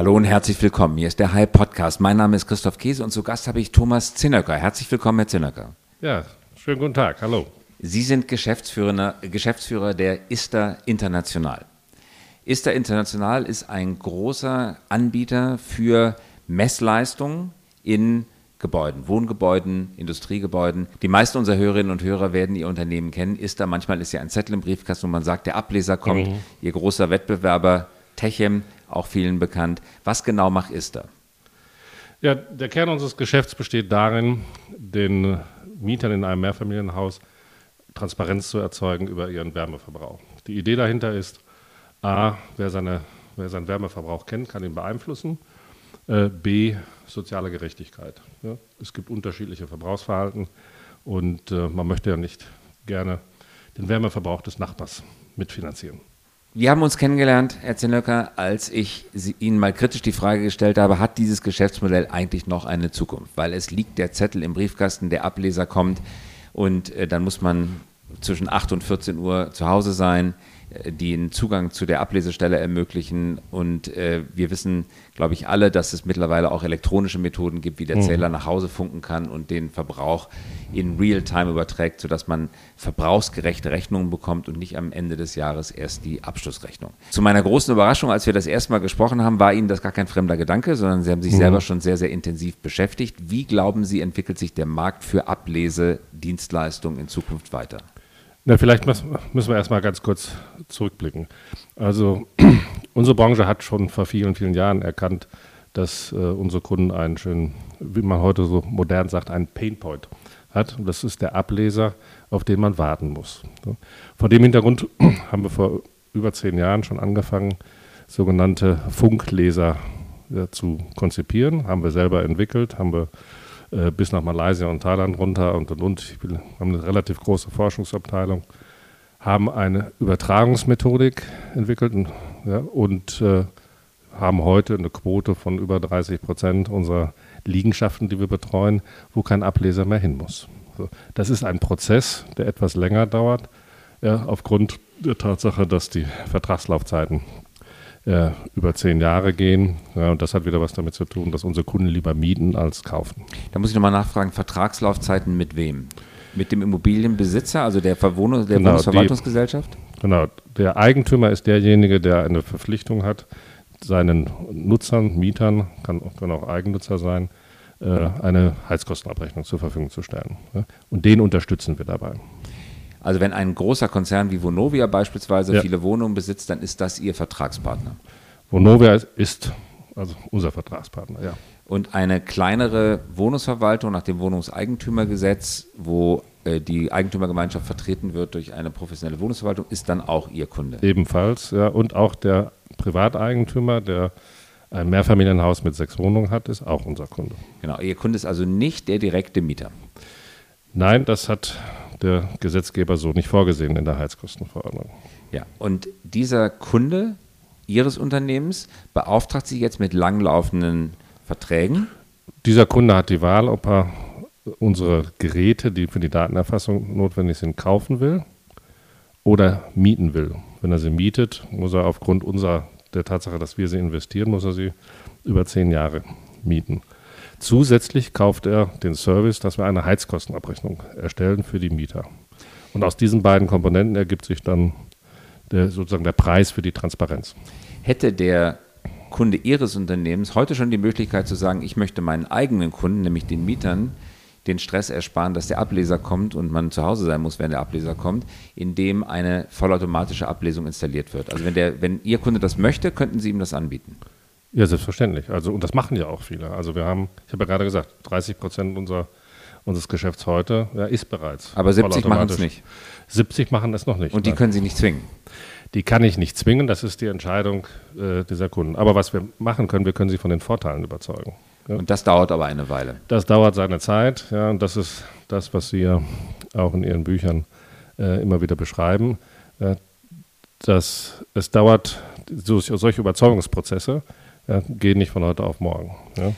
Hallo und herzlich willkommen. Hier ist der High Podcast. Mein Name ist Christoph Käse und zu Gast habe ich Thomas Zinnecker. Herzlich willkommen, Herr Zinnecker. Ja, schönen guten Tag. Hallo. Sie sind Geschäftsführer, Geschäftsführer der ISTA International. ISTA International ist ein großer Anbieter für Messleistungen in Gebäuden, Wohngebäuden, Industriegebäuden. Die meisten unserer Hörerinnen und Hörer werden Ihr Unternehmen kennen. ISTA, manchmal ist ja ein Zettel im Briefkasten, wo man sagt, der Ableser kommt. Mhm. Ihr großer Wettbewerber Techem, auch vielen bekannt. Was genau macht ISTA? Ja, der Kern unseres Geschäfts besteht darin, den Mietern in einem Mehrfamilienhaus Transparenz zu erzeugen über ihren Wärmeverbrauch. Die Idee dahinter ist, a, wer, seine, wer seinen Wärmeverbrauch kennt, kann ihn beeinflussen. Äh, b, soziale Gerechtigkeit. Ja? Es gibt unterschiedliche Verbrauchsverhalten und äh, man möchte ja nicht gerne den Wärmeverbrauch des Nachbars mitfinanzieren. Wir haben uns kennengelernt, Herr Zinnecker, als ich Ihnen mal kritisch die Frage gestellt habe, hat dieses Geschäftsmodell eigentlich noch eine Zukunft? Weil es liegt der Zettel im Briefkasten, der Ableser kommt und äh, dann muss man zwischen 8 und 14 Uhr zu Hause sein die einen Zugang zu der Ablesestelle ermöglichen. Und äh, wir wissen, glaube ich, alle, dass es mittlerweile auch elektronische Methoden gibt, wie der mhm. Zähler nach Hause funken kann und den Verbrauch in Realtime überträgt, sodass man verbrauchsgerechte Rechnungen bekommt und nicht am Ende des Jahres erst die Abschlussrechnung. Zu meiner großen Überraschung, als wir das erste Mal gesprochen haben, war Ihnen das gar kein fremder Gedanke, sondern Sie haben sich mhm. selber schon sehr, sehr intensiv beschäftigt. Wie glauben Sie, entwickelt sich der Markt für Ablesedienstleistungen in Zukunft weiter? Na, vielleicht müssen wir erstmal ganz kurz zurückblicken. Also unsere Branche hat schon vor vielen, vielen Jahren erkannt, dass äh, unsere Kunden einen schönen, wie man heute so modern sagt, einen Painpoint hat. Und das ist der Ableser, auf den man warten muss. So. Vor dem Hintergrund haben wir vor über zehn Jahren schon angefangen, sogenannte Funkleser ja, zu konzipieren. Haben wir selber entwickelt, haben wir äh, bis nach Malaysia und Thailand runter und und und. Wir haben eine relativ große Forschungsabteilung, haben eine Übertragungsmethodik entwickelt und, ja, und äh, haben heute eine Quote von über 30 Prozent unserer Liegenschaften, die wir betreuen, wo kein Ableser mehr hin muss. So, das ist ein Prozess, der etwas länger dauert, ja, aufgrund der Tatsache, dass die Vertragslaufzeiten äh, über zehn Jahre gehen. Ja, und das hat wieder was damit zu tun, dass unsere Kunden lieber mieten als kaufen. Da muss ich nochmal nachfragen, Vertragslaufzeiten mit wem? Mit dem Immobilienbesitzer, also der, Verwohnung, der genau, Wohnungsverwaltungsgesellschaft? Die, genau, der Eigentümer ist derjenige, der eine Verpflichtung hat, seinen Nutzern, Mietern, kann, kann auch Eigennutzer sein, äh, eine Heizkostenabrechnung zur Verfügung zu stellen. Und den unterstützen wir dabei. Also wenn ein großer Konzern wie Vonovia beispielsweise ja. viele Wohnungen besitzt, dann ist das Ihr Vertragspartner. Vonovia ist also unser Vertragspartner, ja. Und eine kleinere Wohnungsverwaltung nach dem Wohnungseigentümergesetz, wo äh, die Eigentümergemeinschaft vertreten wird durch eine professionelle Wohnungsverwaltung, ist dann auch Ihr Kunde. Ebenfalls, ja. Und auch der Privateigentümer, der ein Mehrfamilienhaus mit sechs Wohnungen hat, ist auch unser Kunde. Genau, Ihr Kunde ist also nicht der direkte Mieter. Nein, das hat der Gesetzgeber so nicht vorgesehen in der Heizkostenverordnung. Ja, und dieser Kunde Ihres Unternehmens beauftragt Sie jetzt mit langlaufenden Verträgen? Dieser Kunde hat die Wahl, ob er unsere Geräte, die für die Datenerfassung notwendig sind, kaufen will oder mieten will. Wenn er sie mietet, muss er aufgrund unserer, der Tatsache, dass wir sie investieren, muss er sie über zehn Jahre mieten. Zusätzlich kauft er den Service, dass wir eine Heizkostenabrechnung erstellen für die Mieter. Und aus diesen beiden Komponenten ergibt sich dann der, sozusagen der Preis für die Transparenz. Hätte der Kunde Ihres Unternehmens heute schon die Möglichkeit zu sagen, ich möchte meinen eigenen Kunden, nämlich den Mietern, den Stress ersparen, dass der Ableser kommt und man zu Hause sein muss, wenn der Ableser kommt, indem eine vollautomatische Ablesung installiert wird. Also wenn, der, wenn Ihr Kunde das möchte, könnten Sie ihm das anbieten. Ja, selbstverständlich. Also, und das machen ja auch viele. Also wir haben, ich habe ja gerade gesagt, 30 Prozent unserer, unseres Geschäfts heute ja, ist bereits. Aber 70 machen es nicht. 70 machen es noch nicht. Und die nein. können Sie nicht zwingen? Die kann ich nicht zwingen, das ist die Entscheidung äh, dieser Kunden. Aber was wir machen können, wir können sie von den Vorteilen überzeugen. Ja? Und das dauert aber eine Weile. Das dauert seine Zeit, ja, und das ist das, was Sie ja auch in Ihren Büchern äh, immer wieder beschreiben. Äh, dass es dauert, so, solche Überzeugungsprozesse, ja, gehen nicht von heute auf morgen. Ja.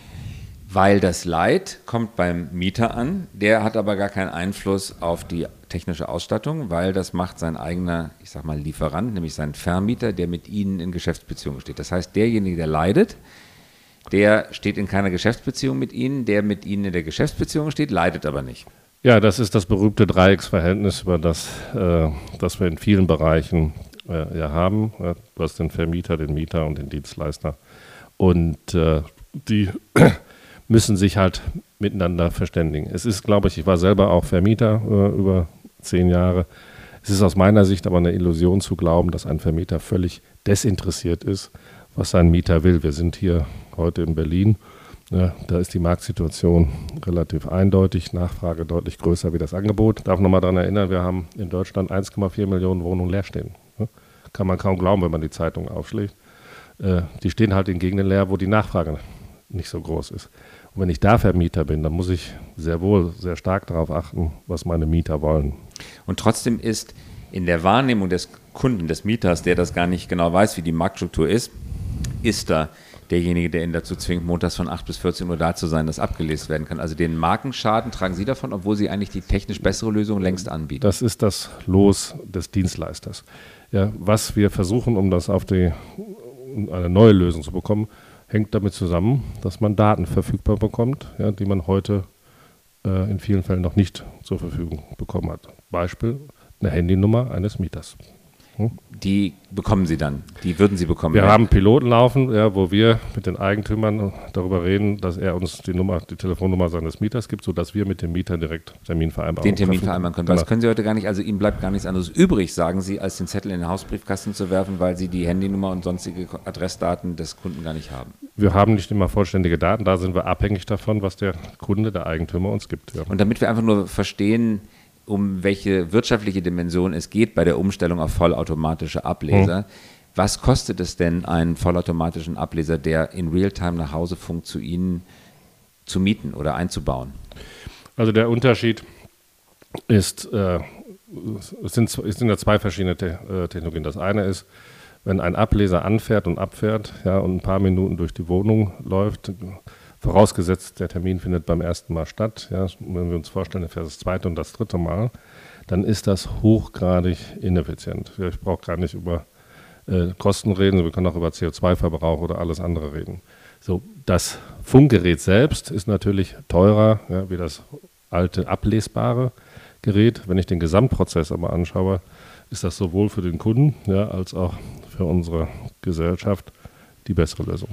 Weil das Leid kommt beim Mieter an, der hat aber gar keinen Einfluss auf die technische Ausstattung, weil das macht sein eigener, ich sag mal, Lieferant, nämlich sein Vermieter, der mit Ihnen in Geschäftsbeziehungen steht. Das heißt, derjenige, der leidet, der steht in keiner Geschäftsbeziehung mit Ihnen, der mit Ihnen in der Geschäftsbeziehung steht, leidet aber nicht. Ja, das ist das berühmte Dreiecksverhältnis, über das, äh, das wir in vielen Bereichen äh, ja haben. Du hast den Vermieter, den Mieter und den Dienstleister. Und äh, die müssen sich halt miteinander verständigen. Es ist, glaube ich, ich war selber auch Vermieter äh, über zehn Jahre. Es ist aus meiner Sicht aber eine Illusion zu glauben, dass ein Vermieter völlig desinteressiert ist, was sein Mieter will. Wir sind hier heute in Berlin. Ja, da ist die Marktsituation relativ eindeutig, Nachfrage deutlich größer wie das Angebot. Ich darf nochmal daran erinnern, wir haben in Deutschland 1,4 Millionen Wohnungen leer stehen. Kann man kaum glauben, wenn man die Zeitung aufschlägt. Äh, die stehen halt in Gegenden leer, wo die Nachfrage nicht so groß ist. Und wenn ich da Vermieter bin, dann muss ich sehr wohl sehr stark darauf achten, was meine Mieter wollen. Und trotzdem ist in der Wahrnehmung des Kunden, des Mieters, der das gar nicht genau weiß, wie die Marktstruktur ist, ist da derjenige, der ihn dazu zwingt, montags von 8 bis 14 Uhr da zu sein, das abgelesen werden kann. Also den Markenschaden tragen Sie davon, obwohl Sie eigentlich die technisch bessere Lösung längst anbieten. Das ist das Los des Dienstleisters. Ja, was wir versuchen, um das auf die, eine neue Lösung zu bekommen, hängt damit zusammen, dass man Daten verfügbar bekommt, ja, die man heute äh, in vielen Fällen noch nicht zur Verfügung bekommen hat. Beispiel eine Handynummer eines Mieters. Hm? Die bekommen Sie dann, die würden Sie bekommen. Wir haben Piloten laufen, ja, wo wir mit den Eigentümern darüber reden, dass er uns die Nummer, die Telefonnummer seines Mieters gibt, sodass wir mit dem Mieter direkt Termin vereinbaren Den Termin vereinbaren können. Genau. Das können Sie heute gar nicht, also Ihnen bleibt gar nichts anderes übrig, sagen Sie, als den Zettel in den Hausbriefkasten zu werfen, weil Sie die Handynummer und sonstige Adressdaten des Kunden gar nicht haben. Wir haben nicht immer vollständige Daten, da sind wir abhängig davon, was der Kunde, der Eigentümer uns gibt. Ja. Und damit wir einfach nur verstehen, um welche wirtschaftliche Dimension es geht bei der Umstellung auf vollautomatische Ableser. Hm. Was kostet es denn, einen vollautomatischen Ableser, der in Realtime nach Hause funkt, zu Ihnen zu mieten oder einzubauen? Also der Unterschied ist, äh, es, sind, es sind ja zwei verschiedene Te äh, Technologien. Das eine ist, wenn ein Ableser anfährt und abfährt ja, und ein paar Minuten durch die Wohnung läuft, Vorausgesetzt, der Termin findet beim ersten Mal statt. Ja, wenn wir uns vorstellen, fährt das zweite und das dritte Mal, dann ist das hochgradig ineffizient. Ich brauche gar nicht über äh, Kosten reden, wir können auch über CO2-Verbrauch oder alles andere reden. So, das Funkgerät selbst ist natürlich teurer ja, wie das alte ablesbare Gerät. Wenn ich den Gesamtprozess aber anschaue, ist das sowohl für den Kunden ja, als auch für unsere Gesellschaft die bessere Lösung.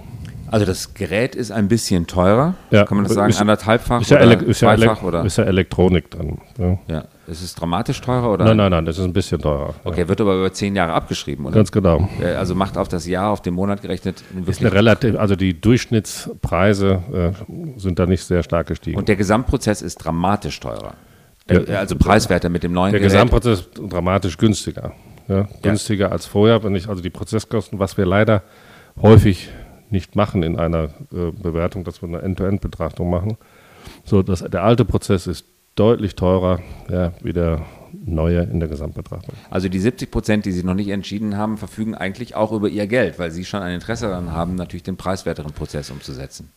Also das Gerät ist ein bisschen teurer, ja. kann man das sagen, ist, anderthalbfach ist ja oder ist ja? Oder? Ist ja Elektronik drin. Ja. ja. Ist es dramatisch teurer? Oder? Nein, nein, nein, das ist ein bisschen teurer. Okay, wird aber über zehn Jahre abgeschrieben, oder? Ganz genau. Also macht auf das Jahr, auf den Monat gerechnet ist eine relativ, Also die Durchschnittspreise äh, sind da nicht sehr stark gestiegen. Und der Gesamtprozess ist dramatisch teurer. Der, also preiswerter mit dem neuen Der Gerät. Gesamtprozess ist dramatisch günstiger. Günstiger als vorher, wenn ich also die Prozesskosten, was wir leider häufig nicht machen in einer äh, Bewertung, dass wir eine End-to-End-Betrachtung machen. So, dass der alte Prozess ist deutlich teurer ja, wie der neue in der Gesamtbetrachtung. Also die 70 Prozent, die Sie noch nicht entschieden haben, verfügen eigentlich auch über Ihr Geld, weil Sie schon ein Interesse daran haben, natürlich den preiswerteren Prozess umzusetzen.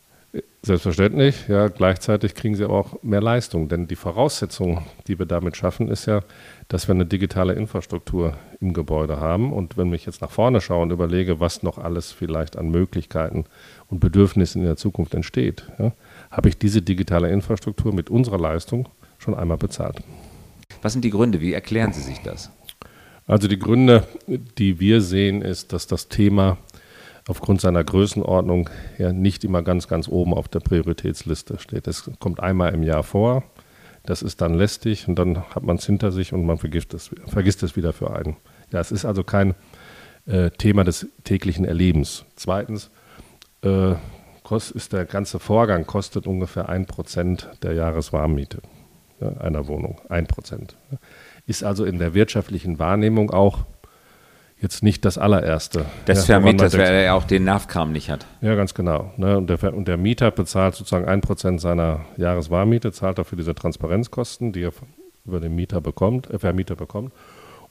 Selbstverständlich, ja. Gleichzeitig kriegen sie aber auch mehr Leistung, denn die Voraussetzung, die wir damit schaffen, ist ja, dass wir eine digitale Infrastruktur im Gebäude haben. Und wenn ich jetzt nach vorne schaue und überlege, was noch alles vielleicht an Möglichkeiten und Bedürfnissen in der Zukunft entsteht, ja, habe ich diese digitale Infrastruktur mit unserer Leistung schon einmal bezahlt. Was sind die Gründe? Wie erklären Sie sich das? Also die Gründe, die wir sehen, ist, dass das Thema aufgrund seiner Größenordnung ja nicht immer ganz, ganz oben auf der Prioritätsliste steht. Das kommt einmal im Jahr vor. Das ist dann lästig und dann hat man es hinter sich und man vergisst es, vergisst es wieder für einen. Ja, es ist also kein äh, Thema des täglichen Erlebens. Zweitens äh, ist der ganze Vorgang kostet ungefähr ein Prozent der Jahreswarmmiete ja, einer Wohnung. Ein Prozent. Ist also in der wirtschaftlichen Wahrnehmung auch jetzt nicht das allererste. Das ja, Vermieter, weil er ja auch den Nervkram nicht hat. Ja, ganz genau. Ne? Und, der, und der Mieter bezahlt sozusagen ein Prozent seiner Jahreswarmmiete, zahlt dafür diese Transparenzkosten, die er über den Mieter bekommt, äh, Vermieter bekommt.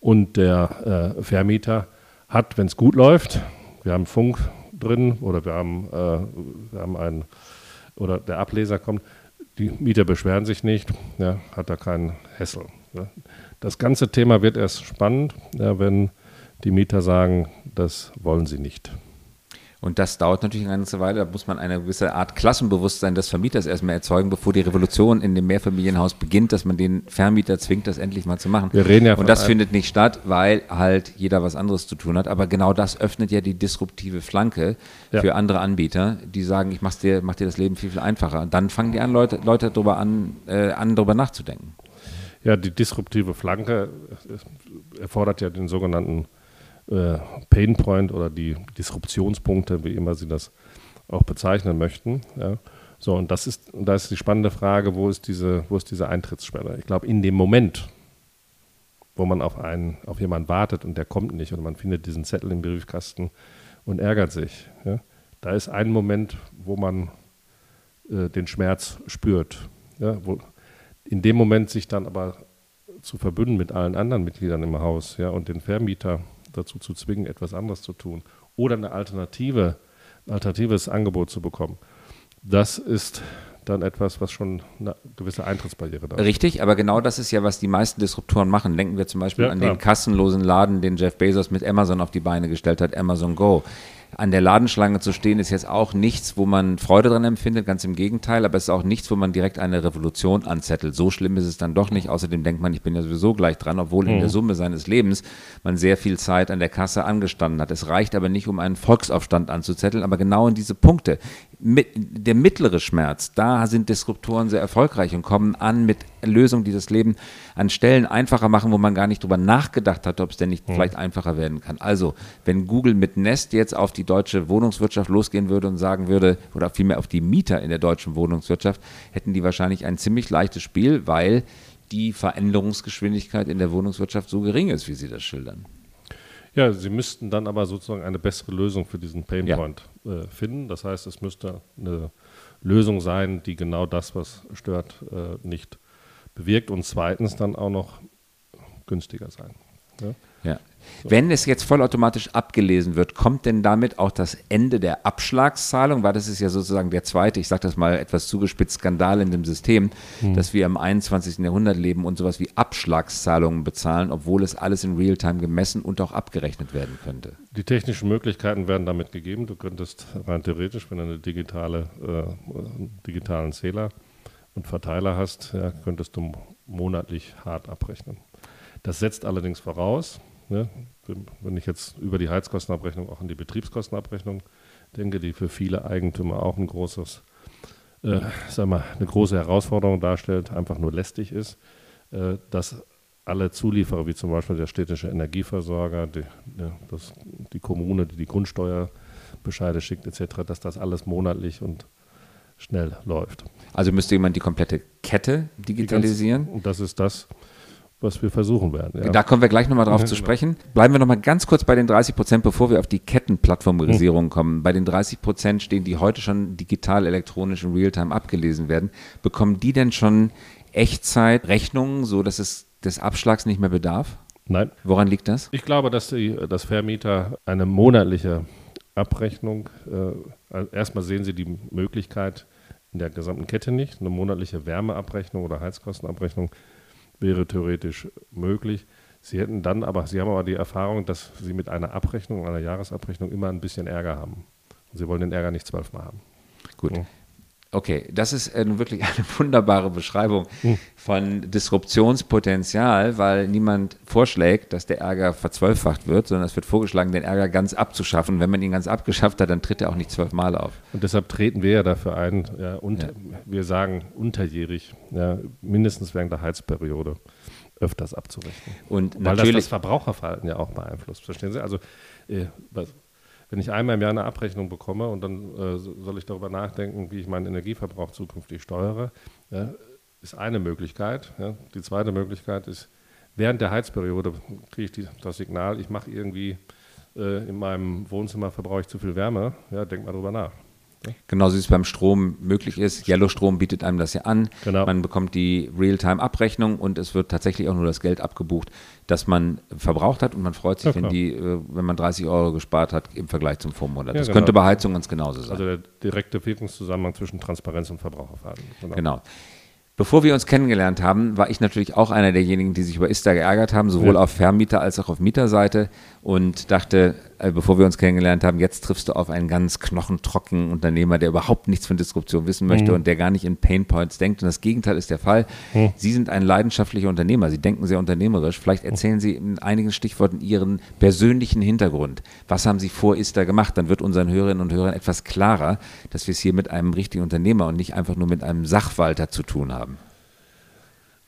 Und der äh, Vermieter hat, wenn es gut läuft, wir haben Funk drin oder wir haben, äh, wir haben einen, oder der Ableser kommt, die Mieter beschweren sich nicht, ja, hat da keinen Hessel. Ja. Das ganze Thema wird erst spannend, ja, wenn die Mieter sagen, das wollen sie nicht. Und das dauert natürlich eine ganze Weile. Da muss man eine gewisse Art Klassenbewusstsein des Vermieters erstmal erzeugen, bevor die Revolution in dem Mehrfamilienhaus beginnt, dass man den Vermieter zwingt, das endlich mal zu machen. Wir reden ja Und das findet nicht statt, weil halt jeder was anderes zu tun hat. Aber genau das öffnet ja die disruptive Flanke Ja. für andere Anbieter, die sagen, ich mach's dir, mach dir das Leben viel, viel einfacher. Und dann fangen die an, Leute, Leute darüber an, äh, an, darüber nachzudenken. Ja, die disruptive Flanke äh, erfordert ja den sogenannten äh, Pain Point oder die Disruptionspunkte, wie immer Sie das auch bezeichnen möchten. Ja. So, und das ist, da ist die spannende Frage, wo ist diese, wo ist diese Eintrittsschwelle? Ich glaube, in dem Moment, wo man auf einen, auf jemanden wartet und der kommt nicht und man findet diesen Zettel im Briefkasten und ärgert sich, ja, da ist ein Moment, wo man äh, den Schmerz spürt. Ja, wo, in dem Moment sich dann aber zu verbünden mit allen anderen Mitgliedern im Haus ja, und den Vermieter dazu zu zwingen, etwas anderes zu tun oder eine Alternative, ein alternatives Angebot zu bekommen, das ist dann etwas, was schon eine gewisse Eintrittsbarriere darstellt. Richtig, aber genau das ist ja, was die meisten Disruptoren machen. Denken wir zum Beispiel Ja, an klar. den kassenlosen Laden, den Jeff Bezos mit Amazon auf die Beine gestellt hat, Amazon Go. An der Ladenschlange zu stehen, ist jetzt auch nichts, wo man Freude dran empfindet, ganz im Gegenteil, aber es ist auch nichts, wo man direkt eine Revolution anzettelt. So schlimm ist es dann doch nicht. Außerdem denkt man, ich bin ja sowieso gleich dran, obwohl in der Summe seines Lebens man sehr viel Zeit an der Kasse angestanden hat. Es reicht aber nicht, um einen Volksaufstand anzuzetteln, aber genau in diese Punkte. Mit, der mittlere Schmerz, da sind Disruptoren sehr erfolgreich und kommen an mit Lösungen, die das Leben an Stellen einfacher machen, wo man gar nicht drüber nachgedacht hat, ob es denn nicht vielleicht einfacher werden kann. Also, wenn Google mit Nest jetzt auf die deutsche Wohnungswirtschaft losgehen würde und sagen würde, oder vielmehr auf die Mieter in der deutschen Wohnungswirtschaft, hätten die wahrscheinlich ein ziemlich leichtes Spiel, weil die Veränderungsgeschwindigkeit in der Wohnungswirtschaft so gering ist, wie Sie das schildern. Ja, Sie müssten dann aber sozusagen eine bessere Lösung für diesen Pain Ja. Point äh, finden. Das heißt, es müsste eine Lösung sein, die genau das, was stört, äh, nicht bewirkt und zweitens dann auch noch günstiger sein. Ja? Ja. Wenn es jetzt vollautomatisch abgelesen wird, kommt denn damit auch das Ende der Abschlagszahlung? Weil das ist ja sozusagen der zweite, ich sage das mal etwas zugespitzt, Skandal in dem System, dass wir im 21. Jahrhundert leben und sowas wie Abschlagszahlungen bezahlen, obwohl es alles in Realtime gemessen und auch abgerechnet werden könnte. Die technischen Möglichkeiten werden damit gegeben. Du könntest rein theoretisch, wenn du eine digitale, äh, einen digitalen Zähler und Verteiler hast, ja, könntest du monatlich hart abrechnen. Das setzt allerdings voraus, ne, wenn- ich jetzt über die Heizkostenabrechnung auch an die Betriebskostenabrechnung denke, die für viele Eigentümer auch ein großes, äh, sag mal, eine große Herausforderung darstellt, einfach nur lästig ist, äh, dass alle Zulieferer, wie zum Beispiel der städtische Energieversorger, die, ja, das, die Kommune, die die Grundsteuerbescheide schickt etc., dass das alles monatlich und schnell läuft. Also müsste jemand die komplette Kette Die digitalisieren? Ganz, und das ist das, was wir versuchen werden. Ja. Da kommen wir gleich nochmal drauf Ja, zu genau. sprechen. Bleiben wir nochmal ganz kurz bei den 30 Prozent, bevor wir auf die Kettenplattformisierung kommen. Bei den 30 Prozent stehen, die heute schon digital, elektronisch in Realtime abgelesen werden. Bekommen die denn schon Echtzeitrechnungen, so dass es des Abschlags nicht mehr bedarf? Nein, Woran liegt das? ich glaube, dass die, dass Vermieter eine monatliche Abrechnung, äh, also erstmal sehen sie die Möglichkeit in der gesamten Kette nicht. Eine monatliche Wärmeabrechnung oder Heizkostenabrechnung wäre theoretisch möglich. Sie hätten dann aber, Sie haben aber die Erfahrung, dass Sie mit einer Abrechnung, einer Jahresabrechnung immer ein bisschen Ärger haben. Und Sie wollen den Ärger nicht zwölfmal haben. Gut. Ja. Okay, das ist äh, nun wirklich eine wunderbare Beschreibung von Disruptionspotenzial, weil niemand vorschlägt, dass der Ärger verzwölffacht wird, sondern es wird vorgeschlagen, den Ärger ganz abzuschaffen. Wenn man ihn ganz abgeschafft hat, dann tritt er auch nicht zwölfmal auf. Und deshalb treten wir ja dafür ein, ja, und Ja. wir sagen unterjährig, ja, mindestens während der Heizperiode öfters abzurechnen. Und Weil das natürlich, das Verbraucherverhalten ja auch beeinflusst. Verstehen Sie? Also, äh, was, wenn ich einmal im Jahr eine Abrechnung bekomme und dann äh, so- soll ich darüber nachdenken, wie ich meinen Energieverbrauch zukünftig steuere, ja, ist eine Möglichkeit. Ja. Die zweite Möglichkeit ist, während der Heizperiode kriege ich die, das Signal, ich mache irgendwie äh, in meinem Wohnzimmer verbrauche ich zu viel Wärme. Ja, denk mal drüber nach. Genauso wie es beim Strom möglich ist, Yellow-Strom bietet einem das ja an. Genau. Man bekommt die Realtime-Abrechnung und es wird tatsächlich auch nur das Geld abgebucht, das man verbraucht hat und man freut sich, Ja, wenn, klar. die, äh, wenn man 30 Euro gespart hat im Vergleich zum Vormonat. Ja, das genau. könnte bei Heizung ganz genauso sein. Also der direkte Wirkungszusammenhang zwischen Transparenz und Verbraucherverhalten. Genau. Bevor wir uns kennengelernt haben, war ich natürlich auch einer derjenigen, die sich über Ista geärgert haben, sowohl Ja. auf Vermieter- als auch auf Mieterseite und dachte, bevor wir uns kennengelernt haben, jetzt triffst du auf einen ganz knochentrockenen Unternehmer, der überhaupt nichts von Disruption wissen möchte mhm. und der gar nicht in Pain Points denkt. Und das Gegenteil ist der Fall. Mhm. Sie sind ein leidenschaftlicher Unternehmer. Sie denken sehr unternehmerisch. Vielleicht erzählen Sie in einigen Stichworten Ihren persönlichen Hintergrund. Was haben Sie vor Ista gemacht? Dann wird unseren Hörerinnen und Hörern etwas klarer, dass wir es hier mit einem richtigen Unternehmer und nicht einfach nur mit einem Sachwalter zu tun haben.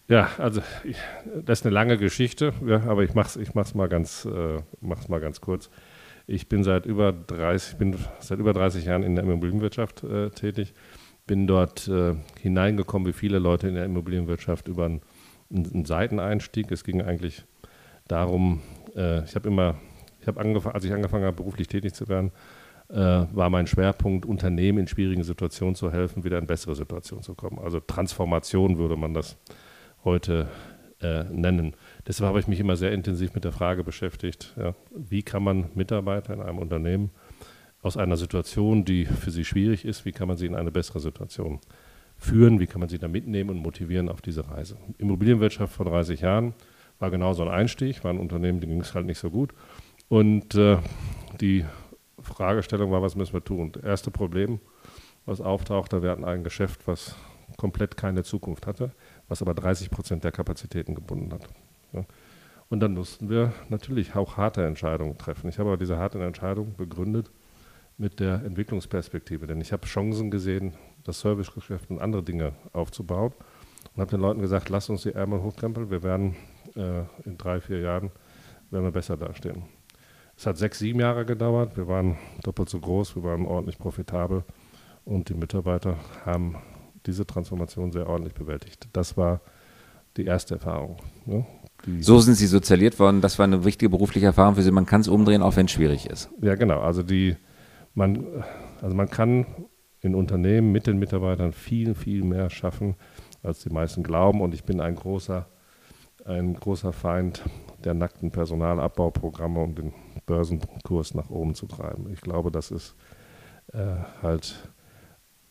Ja, also ich, das ist eine lange Geschichte, ja, aber ich mache es ich mach's mal, ganz, äh, mal ganz kurz. Ich bin seit über 30, bin seit über 30 Jahren in der Immobilienwirtschaft äh, tätig, bin dort äh, hineingekommen, wie viele Leute in der Immobilienwirtschaft, über einen, einen Seiteneinstieg. Es ging eigentlich darum, äh, ich habe immer, ich habe angefangen, als ich angefangen habe, beruflich tätig zu werden, äh, war mein Schwerpunkt, Unternehmen in schwierigen Situationen zu helfen, wieder in bessere Situationen zu kommen. Also Transformation würde man das heute äh, nennen. Deshalb habe ich mich immer sehr intensiv mit der Frage beschäftigt, ja, wie kann man Mitarbeiter in einem Unternehmen aus einer Situation, die für sie schwierig ist, wie kann man sie in eine bessere Situation führen, wie kann man sie da mitnehmen und motivieren auf diese Reise. Immobilienwirtschaft vor 30 Jahren war genau so ein Einstieg, war ein Unternehmen, dem ging es halt nicht so gut. Und äh, die Fragestellung war, was müssen wir tun? Das erste Problem, was auftauchte, wir hatten ein Geschäft, was komplett keine Zukunft hatte was aber 30 Prozent der Kapazitäten gebunden hat. Ja. Und dann mussten wir natürlich auch harte Entscheidungen treffen. Ich habe aber diese harten Entscheidungen begründet mit der Entwicklungsperspektive, denn ich habe Chancen gesehen, das Servicegeschäft und andere Dinge aufzubauen und habe den Leuten gesagt, lasst uns die Ärmel hochkrempeln, wir werden äh, in drei, vier Jahren werden wir besser dastehen. Es hat sechs, sieben Jahre gedauert, wir waren doppelt so groß, wir waren ordentlich profitabel und die Mitarbeiter haben diese Transformation sehr ordentlich bewältigt. Das war die erste Erfahrung. Ne? So sind Sie sozialiert worden. Das war eine wichtige berufliche Erfahrung für Sie. Man kann es umdrehen, auch wenn es schwierig ist. Ja, genau. Also, die, man, also man kann in Unternehmen mit den Mitarbeitern viel, viel mehr schaffen, als die meisten glauben. Und ich bin ein großer, ein großer Feind der nackten Personalabbauprogramme, um den Börsenkurs nach oben zu treiben. Ich glaube, das ist äh, halt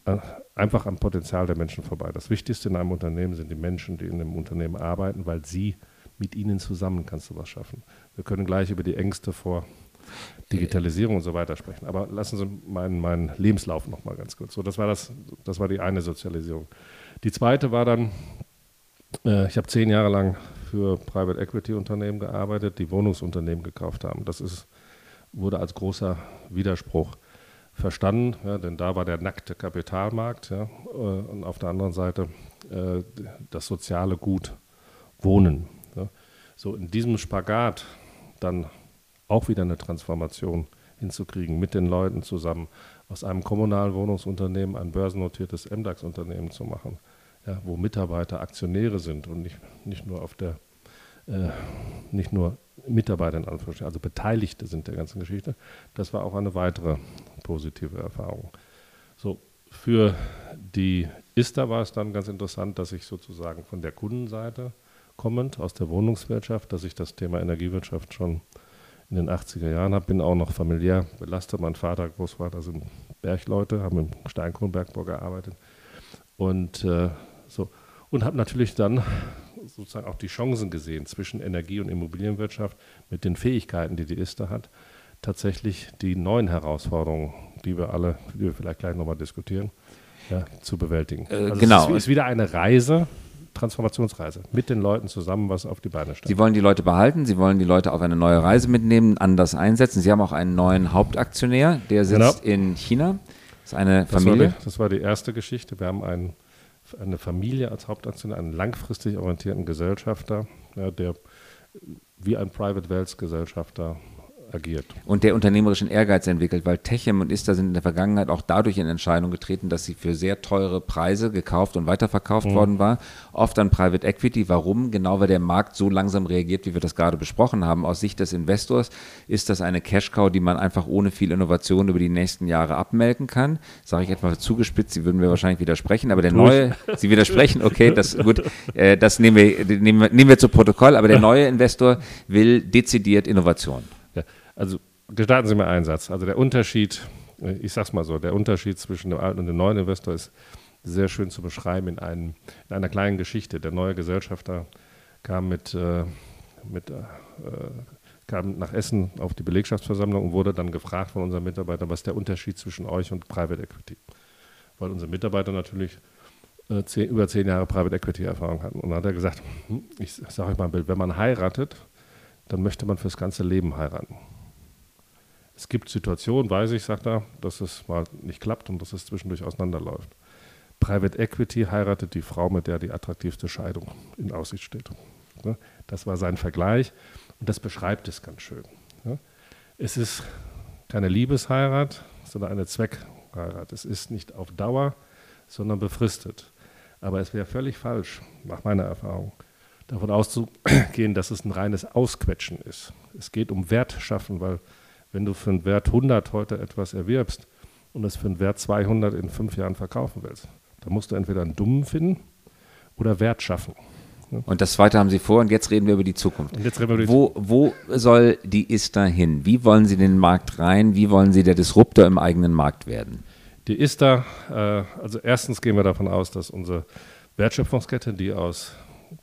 äh, einfach am Potenzial der Menschen vorbei. Das Wichtigste in einem Unternehmen sind die Menschen, die in dem Unternehmen arbeiten, weil sie mit ihnen zusammen kannst du was schaffen. Wir können gleich über die Ängste vor Digitalisierung und so weiter sprechen. Aber lassen Sie meinen, meinen Lebenslauf noch mal ganz kurz. So, das war das, das war die eine Sozialisierung. Die zweite war dann, äh, ich habe zehn Jahre lang für Private Equity Unternehmen gearbeitet, die Wohnungsunternehmen gekauft haben. Das ist, wurde als großer Widerspruch verstanden, ja, denn da war der nackte Kapitalmarkt ja, äh, und auf der anderen Seite äh, das soziale Gut Wohnen. So in diesem Spagat dann auch wieder eine Transformation hinzukriegen, mit den Leuten zusammen aus einem kommunalen Wohnungsunternehmen ein börsennotiertes MDAX-Unternehmen zu machen, ja, wo Mitarbeiter Aktionäre sind und nicht, nicht nur auf der äh, nicht nur Mitarbeiter in Anführungsstrichen, also Beteiligte sind der ganzen Geschichte. Das war auch eine weitere positive Erfahrung. So, für die ISTA war es dann ganz interessant, dass ich sozusagen von der Kundenseite kommend aus der Wohnungswirtschaft, dass ich das Thema Energiewirtschaft schon in den 80er Jahren habe, bin auch noch familiär belastet. Mein Vater, Großvater sind Bergleute, haben im Steinkohlenbergbau gearbeitet und äh, so und habe natürlich dann sozusagen auch die Chancen gesehen zwischen Energie- und Immobilienwirtschaft mit den Fähigkeiten, die die ISTA hat, tatsächlich die neuen Herausforderungen, die wir alle, die wir vielleicht gleich nochmal diskutieren, ja, zu bewältigen. Äh, also genau. Es ist, wieder eine Reise, Transformationsreise mit den Leuten zusammen, was auf die Beine stellt. Sie wollen die Leute behalten, Sie wollen die Leute auf eine neue Reise mitnehmen, anders einsetzen. Sie haben auch einen neuen Hauptaktionär, der sitzt genau. in China. Das ist eine Familie. Das war, die, das war die erste Geschichte. Wir haben einen eine Familie als Hauptaktionär, einen langfristig orientierten Gesellschafter, ja, der wie ein Private Wealth Gesellschafter agiert. Und der unternehmerischen Ehrgeiz entwickelt, weil Techem und Ista sind in der Vergangenheit auch dadurch in Entscheidung getreten, dass sie für sehr teure Preise gekauft und weiterverkauft mhm. worden war. Oft an Private Equity. Warum? Genau weil der Markt so langsam reagiert, wie wir das gerade besprochen haben. Aus Sicht des Investors ist das eine Cash-Cow, die man einfach ohne viel Innovation über die nächsten Jahre abmelken kann. Sage ich etwa zugespitzt, Sie würden mir wahrscheinlich widersprechen, aber der neue, Sie widersprechen, okay, das gut, äh, das nehmen wir, nehmen, wir, nehmen wir zu Protokoll, aber der neue Investor will dezidiert Innovation. Also gestatten Sie mir einen Satz. Also der Unterschied, äh, ich sag's mal so, der Unterschied zwischen dem alten und dem neuen Investor ist sehr schön zu beschreiben in, einem, in einer kleinen Geschichte. Der neue Gesellschafter kam mit, äh, mit äh, kam nach Essen auf die Belegschaftsversammlung und wurde dann gefragt von unseren Mitarbeitern, was ist der Unterschied zwischen euch und Private Equity? Weil unsere Mitarbeiter natürlich äh, zehn, über zehn Jahre Private Equity Erfahrung hatten. Und dann hat er gesagt, hm, ich sage euch mal ein Bild, wenn man heiratet, dann möchte man fürs ganze Leben heiraten. Es gibt Situationen, weiß ich, sagt er, dass es mal nicht klappt und dass es zwischendurch auseinanderläuft. Private Equity heiratet die Frau, mit der die attraktivste Scheidung in Aussicht steht. Das war sein Vergleich und das beschreibt es ganz schön. Es ist keine Liebesheirat, sondern eine Zweckheirat. Es ist nicht auf Dauer, sondern befristet. Aber es wäre völlig falsch, nach meiner Erfahrung, davon auszugehen, dass es ein reines Ausquetschen ist. Es geht um Wert schaffen, weil wenn du für einen Wert 100 heute etwas erwirbst und es für einen Wert 200 in fünf Jahren verkaufen willst, dann musst du entweder einen Dummen finden oder Wert schaffen. Und das zweite haben Sie vor und jetzt reden wir über die Zukunft. Über die wo, wo soll die ISTA hin? Wie wollen Sie den Markt rein? Wie wollen Sie der Disruptor im eigenen Markt werden? Die ISTA, äh, also erstens gehen wir davon aus, dass unsere Wertschöpfungskette, die aus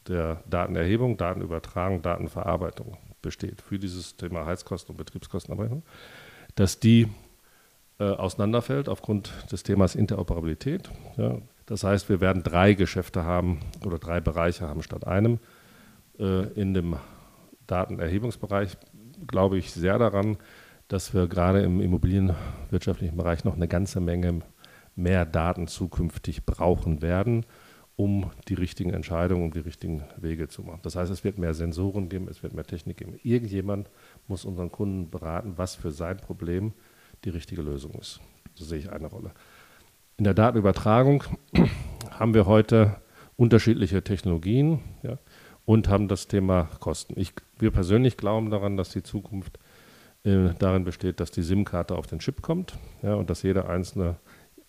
der Datenerhebung, Datenübertragung, Datenverarbeitung besteht für dieses Thema Heizkosten und Betriebskostenabrechnung, dass die äh, auseinanderfällt aufgrund des Themas Interoperabilität. Ja. Das heißt, wir werden drei Geschäfte haben oder drei Bereiche haben statt einem. Äh, in dem Datenerhebungsbereich glaube ich sehr daran, dass wir gerade im immobilienwirtschaftlichen Bereich noch eine ganze Menge mehr Daten zukünftig brauchen werden um die richtigen Entscheidungen und die richtigen Wege zu machen. Das heißt, es wird mehr Sensoren geben, es wird mehr Technik geben. Irgendjemand muss unseren Kunden beraten, was für sein Problem die richtige Lösung ist. So sehe ich eine Rolle. In der Datenübertragung haben wir heute unterschiedliche Technologien ja, und haben das Thema Kosten. Ich, wir persönlich glauben daran, dass die Zukunft äh, darin besteht, dass die SIM-Karte auf den Chip kommt ja, und dass jeder einzelne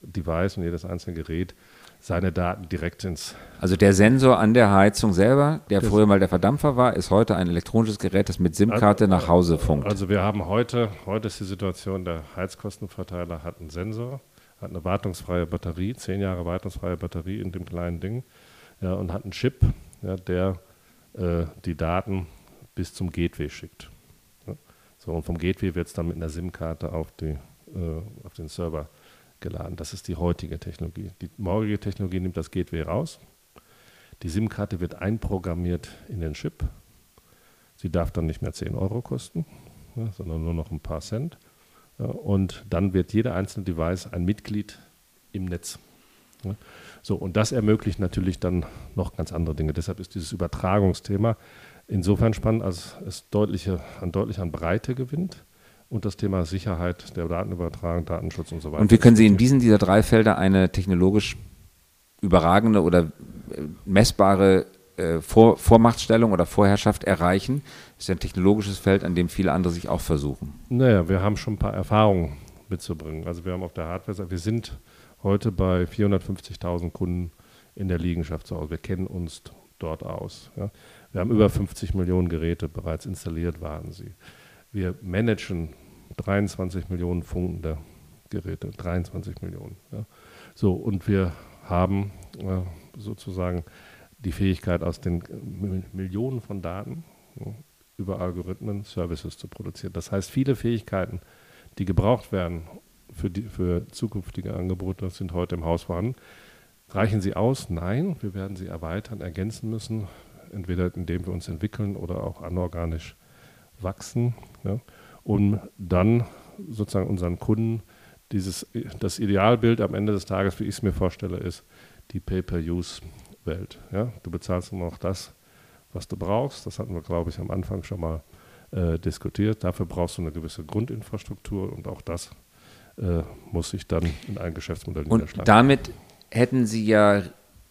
Device und jedes einzelne Gerät seine Daten direkt ins. Also der Sensor an der Heizung selber, der früher mal der Verdampfer war, ist heute ein elektronisches Gerät, das mit SIM-Karte also, nach Hause funkt. Also wir haben heute, heute ist die Situation, der Heizkostenverteiler hat einen Sensor, hat eine wartungsfreie Batterie, zehn Jahre wartungsfreie Batterie in dem kleinen Ding ja, und hat einen Chip, ja, der äh, die Daten bis zum Gateway schickt. Ja. So, und vom Gateway wird es dann mit einer SIM-Karte auf, äh, auf den Server geladen. Das ist die heutige Technologie. Die morgige Technologie nimmt das Gateway raus. Die SIM-Karte wird einprogrammiert in den Chip. Sie darf dann nicht mehr 10 Euro kosten, sondern nur noch ein paar Cent. Und dann wird jeder einzelne Device ein Mitglied im Netz. So, und das ermöglicht natürlich dann noch ganz andere Dinge. Deshalb ist dieses Übertragungsthema insofern spannend, als es deutliche, an deutlich an Breite gewinnt und das Thema Sicherheit der Datenübertragung, Datenschutz und so weiter. Und wie können Sie in diesen dieser drei Felder eine technologisch überragende oder äh, messbare äh, Vor Vormachtstellung oder Vorherrschaft erreichen? Das ist ja ein technologisches Feld, an dem viele andere sich auch versuchen. Naja, wir haben schon ein paar Erfahrungen mitzubringen. Also wir haben auf der Hardware, wir sind heute bei 450.000 Kunden in der Liegenschaft zu Hause. Wir kennen uns dort aus. Ja. Wir haben über 50 Millionen Geräte bereits installiert, waren sie. Wir managen 23 Millionen funkende Geräte, 23 Millionen. Ja. So, und wir haben äh, sozusagen die Fähigkeit, aus den Millionen von Daten ja, über Algorithmen Services zu produzieren. Das heißt, viele Fähigkeiten, die gebraucht werden für, die, für zukünftige Angebote, sind heute im Haus vorhanden. Reichen sie aus? Nein, wir werden sie erweitern, ergänzen müssen, entweder indem wir uns entwickeln oder auch anorganisch wachsen, ja, um dann sozusagen unseren Kunden dieses, das Idealbild am Ende des Tages, wie ich es mir vorstelle, ist die Pay-per-Use-Welt. Ja. Du bezahlst nur noch das, was du brauchst. Das hatten wir, glaube ich, am Anfang schon mal äh, diskutiert. Dafür brauchst du eine gewisse Grundinfrastruktur und auch das äh, muss sich dann in ein Geschäftsmodell und niederschlagen. Und damit hätten Sie ja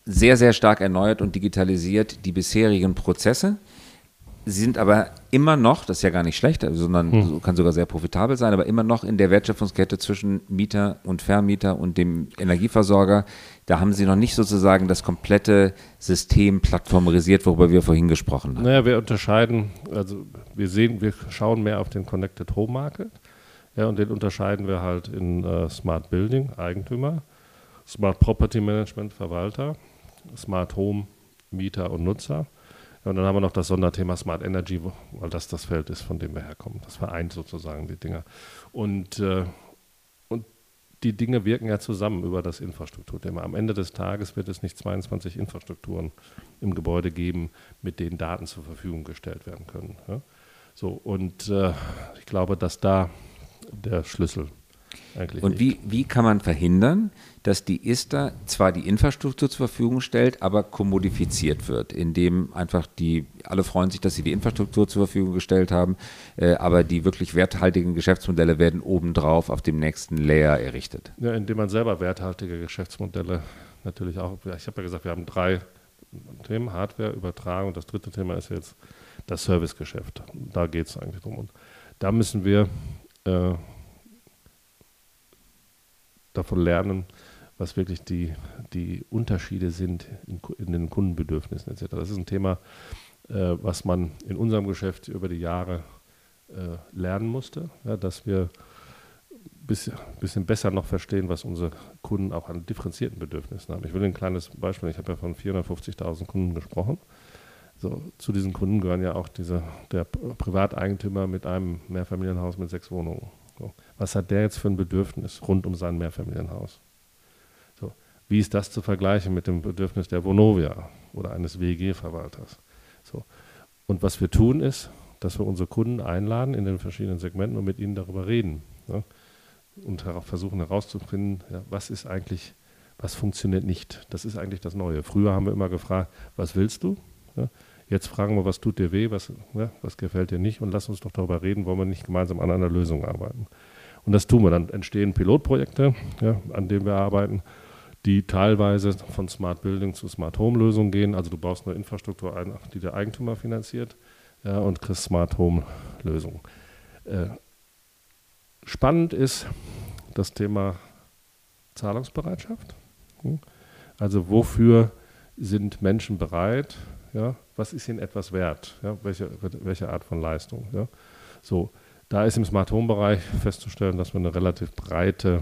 sehr, sehr stark erneuert und digitalisiert die bisherigen Prozesse. Sie sind aber immer noch, das ist ja gar nicht schlecht, sondern hm. kann sogar sehr profitabel sein, aber immer noch in der Wertschöpfungskette zwischen Mieter und Vermieter und dem Energieversorger. Da haben Sie noch nicht sozusagen das komplette System plattformisiert, worüber wir vorhin gesprochen haben. Naja, wir unterscheiden, also wir sehen, wir schauen mehr auf den Connected Home Market. Ja, und den unterscheiden wir halt in uh, Smart Building, Eigentümer, Smart Property Management, Verwalter, Smart Home, Mieter und Nutzer Und dann haben wir noch das Sonderthema Smart Energy, weil das das Feld ist, von dem wir herkommen. Das vereint sozusagen die Dinger. Und, äh, und die Dinge wirken ja zusammen über das Infrastrukturthema. Am Ende des Tages wird es nicht 22 Infrastrukturen im Gebäude geben, mit denen Daten zur Verfügung gestellt werden können. Ja? So, und äh, ich glaube, dass da der Schlüssel eigentlich Und wie, wie kann man verhindern, dass die ISTA zwar die Infrastruktur zur Verfügung stellt, aber kommodifiziert wird, indem einfach die, alle freuen sich, dass sie die Infrastruktur zur Verfügung gestellt haben, äh, aber die wirklich werthaltigen Geschäftsmodelle werden obendrauf auf dem nächsten Layer errichtet. Ja, indem man selber werthaltige Geschäftsmodelle natürlich auch, ich habe ja gesagt, wir haben drei Themen, Hardware, Übertragung, das dritte Thema ist jetzt das Servicegeschäft. Da geht es eigentlich drum. Und da müssen wir äh, davon lernen, was wirklich die, die Unterschiede sind in, in den Kundenbedürfnissen etc. Das ist ein Thema, äh, was man in unserem Geschäft über die Jahre äh, lernen musste, ja, dass wir ein bisschen, bisschen besser noch verstehen, was unsere Kunden auch an differenzierten Bedürfnissen haben. Ich will ein kleines Beispiel, ich habe ja von 450.000 Kunden gesprochen. So, zu diesen Kunden gehören ja auch diese, der Privateigentümer mit einem Mehrfamilienhaus mit sechs Wohnungen. So, was hat der jetzt für ein Bedürfnis rund um sein Mehrfamilienhaus? So, wie ist das zu vergleichen mit dem Bedürfnis der Vonovia oder eines WEG-Verwalters? So, und was wir tun ist, dass wir unsere Kunden einladen in den verschiedenen Segmenten und mit ihnen darüber reden ja, und versuchen herauszufinden, ja, was ist eigentlich, was funktioniert nicht. Das ist eigentlich das Neue. Früher haben wir immer gefragt, was willst du? Ja, Jetzt fragen wir, was tut dir weh, was, ja, was gefällt dir nicht und lass uns doch darüber reden, wollen wir nicht gemeinsam an einer Lösung arbeiten. Und das tun wir. Dann entstehen Pilotprojekte, ja, an denen wir arbeiten, die teilweise von Smart Building zu Smart Home Lösungen gehen. Also du baust eine Infrastruktur ein, die der Eigentümer finanziert ja, und kriegst Smart Home Lösungen. Äh, spannend ist das Thema Zahlungsbereitschaft. Hm? Also wofür sind Menschen bereit, ja, was ist ihnen etwas wert? Ja, welche, welche Art von Leistung? Ja? So, da ist im Smart Home Bereich festzustellen, dass wir eine relativ breite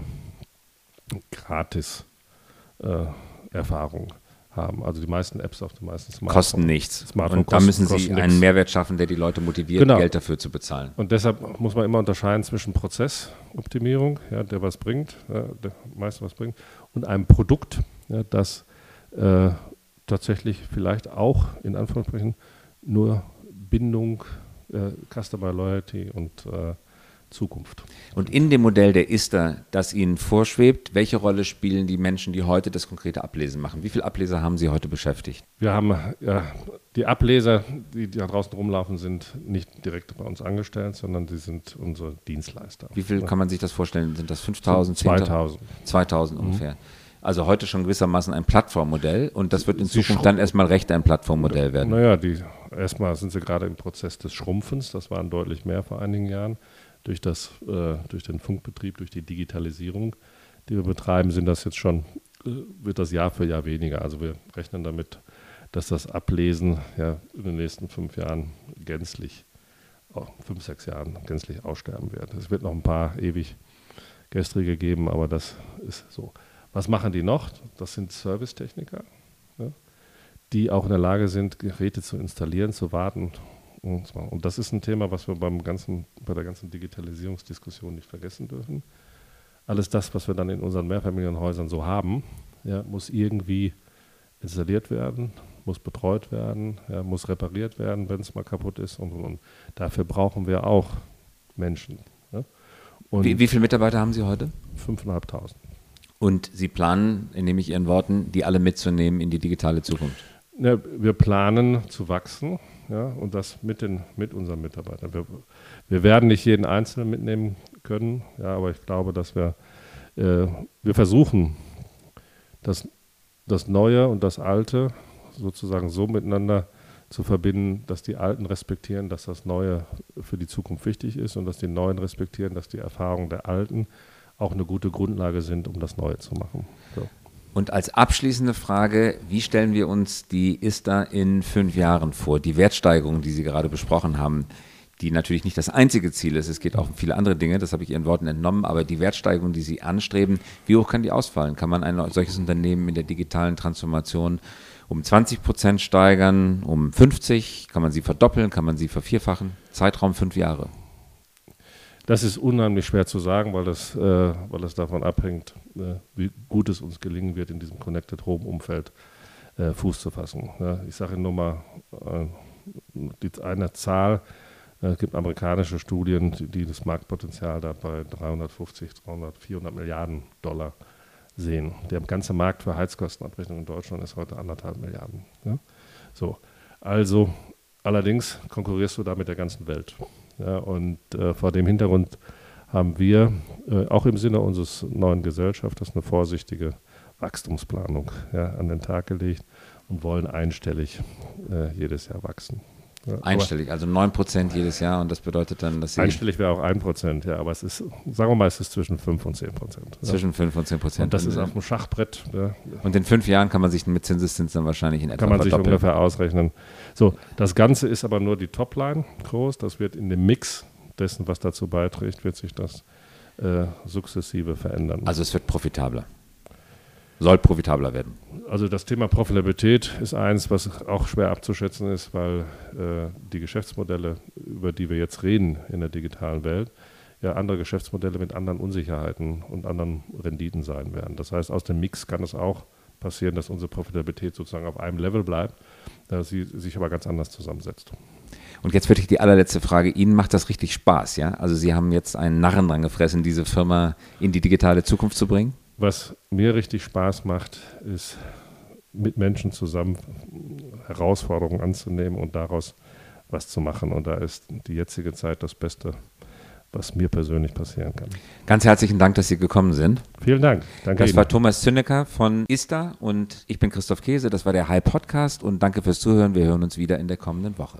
Gratis-Erfahrung äh, haben. Also die meisten Apps auf den meisten Smartphones. Kosten nichts. Smartphone und da müssen Sie einen nichts. Mehrwert schaffen, der die Leute motiviert, genau. Geld dafür zu bezahlen. Und deshalb muss man immer unterscheiden zwischen Prozessoptimierung, ja, der was bringt, ja, der meist was bringt, und einem Produkt, ja, das äh, tatsächlich vielleicht auch in Anführungsstrichen nur Bindung, äh, Customer Loyalty und äh, Zukunft. Und in dem Modell der ISTA, das Ihnen vorschwebt, welche Rolle spielen die Menschen, die heute das konkrete Ablesen machen? Wie viele Ableser haben Sie heute beschäftigt? Wir haben ja, die Ableser, die da draußen rumlaufen, sind nicht direkt bei uns angestellt, sondern die sind unsere Dienstleister. Wie viel kann man sich das vorstellen? Sind das 5000, 2000? 2000 ungefähr. Mhm. Also heute schon gewissermaßen ein Plattformmodell und das wird in sie Zukunft dann erstmal recht ein Plattformmodell werden. Naja, die, erstmal sind sie gerade im Prozess des Schrumpfens, das waren deutlich mehr vor einigen Jahren. Durch, das, äh, durch den Funkbetrieb, durch die Digitalisierung, die wir betreiben, sind das jetzt schon, äh, wird das Jahr für Jahr weniger. Also wir rechnen damit, dass das Ablesen ja in den nächsten fünf Jahren gänzlich, oh, fünf, sechs Jahren gänzlich aussterben wird. Es wird noch ein paar ewig gestrige geben, aber das ist so. Was machen die noch? Das sind Servicetechniker, ja, die auch in der Lage sind, Geräte zu installieren, zu warten. Und, und das ist ein Thema, was wir beim ganzen, bei der ganzen Digitalisierungsdiskussion nicht vergessen dürfen. Alles das, was wir dann in unseren Mehrfamilienhäusern so haben, ja, muss irgendwie installiert werden, muss betreut werden, ja, muss repariert werden, wenn es mal kaputt ist. Und, und, und, dafür brauchen wir auch Menschen. Ja. Wie, wie viele Mitarbeiter haben Sie heute? 5.500. Und Sie planen, nehme ich Ihren Worten, die alle mitzunehmen in die digitale Zukunft? Ja, wir planen zu wachsen ja, und das mit, den, mit unseren Mitarbeitern. Wir, wir werden nicht jeden Einzelnen mitnehmen können, ja, aber ich glaube, dass wir, äh, wir versuchen, das, das Neue und das Alte sozusagen so miteinander zu verbinden, dass die Alten respektieren, dass das Neue für die Zukunft wichtig ist und dass die Neuen respektieren, dass die Erfahrungen der Alten auch eine gute Grundlage sind, um das Neue zu machen. So. Und als abschließende Frage, wie stellen wir uns die ISTA in fünf Jahren vor? Die Wertsteigerung, die Sie gerade besprochen haben, die natürlich nicht das einzige Ziel ist, es geht auch um viele andere Dinge, das habe ich Ihren Worten entnommen, aber die Wertsteigerung, die Sie anstreben, wie hoch kann die ausfallen? Kann man ein solches Unternehmen in der digitalen Transformation um 20 Prozent steigern, um 50? Kann man sie verdoppeln? Kann man sie vervierfachen? Zeitraum fünf Jahre. Das ist unheimlich schwer zu sagen, weil das, äh, weil das davon abhängt, äh, wie gut es uns gelingen wird, in diesem Connected Home-Umfeld äh, Fuß zu fassen. Ja, ich sage Ihnen nur mal äh, eine Zahl. Es gibt amerikanische Studien, die, die, das Marktpotenzial da bei 350, 300, 400 Milliarden Dollar sehen. Der ganze Markt für Heizkostenabrechnung in Deutschland ist heute anderthalb Milliarden. Ja? So, also allerdings konkurrierst du da mit der ganzen Welt. Ja, und äh, vor dem Hintergrund haben wir äh, auch im Sinne unseres neuen Gesellschafters eine vorsichtige Wachstumsplanung ja, an den Tag gelegt und wollen einstellig äh, jedes Jahr wachsen. Einstellig, also 9 Prozent jedes Jahr und das bedeutet dann, dass Sie. Einstellig wäre auch 1 Prozent, ja, aber es ist, sagen wir mal, es ist zwischen 5 und 10 Prozent. Zwischen 5 und 10 Prozent. Und das ist auf dem Schachbrett. Ja. Und in fünf Jahren kann man sich mit Zinseszins dann wahrscheinlich in etwa Kann man sich ungefähr ausrechnen. So, das Ganze ist aber nur die Topline groß, das wird in dem Mix dessen, was dazu beiträgt, wird sich das äh, sukzessive verändern. Also es wird profitabler soll profitabler werden. Also das Thema Profitabilität ist eins, was auch schwer abzuschätzen ist, weil äh, die Geschäftsmodelle, über die wir jetzt reden in der digitalen Welt, ja andere Geschäftsmodelle mit anderen Unsicherheiten und anderen Renditen sein werden. Das heißt, aus dem Mix kann es auch passieren, dass unsere Profitabilität sozusagen auf einem Level bleibt, dass sie sich aber ganz anders zusammensetzt. Und jetzt wirklich die allerletzte Frage. Ihnen macht das richtig Spaß, ja? Also Sie haben jetzt einen Narren dran gefressen, diese Firma in die digitale Zukunft zu bringen? Was mir richtig Spaß macht, ist mit Menschen zusammen Herausforderungen anzunehmen und daraus was zu machen. Und da ist die jetzige Zeit das Beste, was mir persönlich passieren kann. Ganz herzlichen Dank, dass Sie gekommen sind. Vielen Dank. Danke das Ihnen. war Thomas Zünnecker von ISTA und ich bin Christoph Käse. Das war der High Podcast und danke fürs Zuhören. Wir hören uns wieder in der kommenden Woche.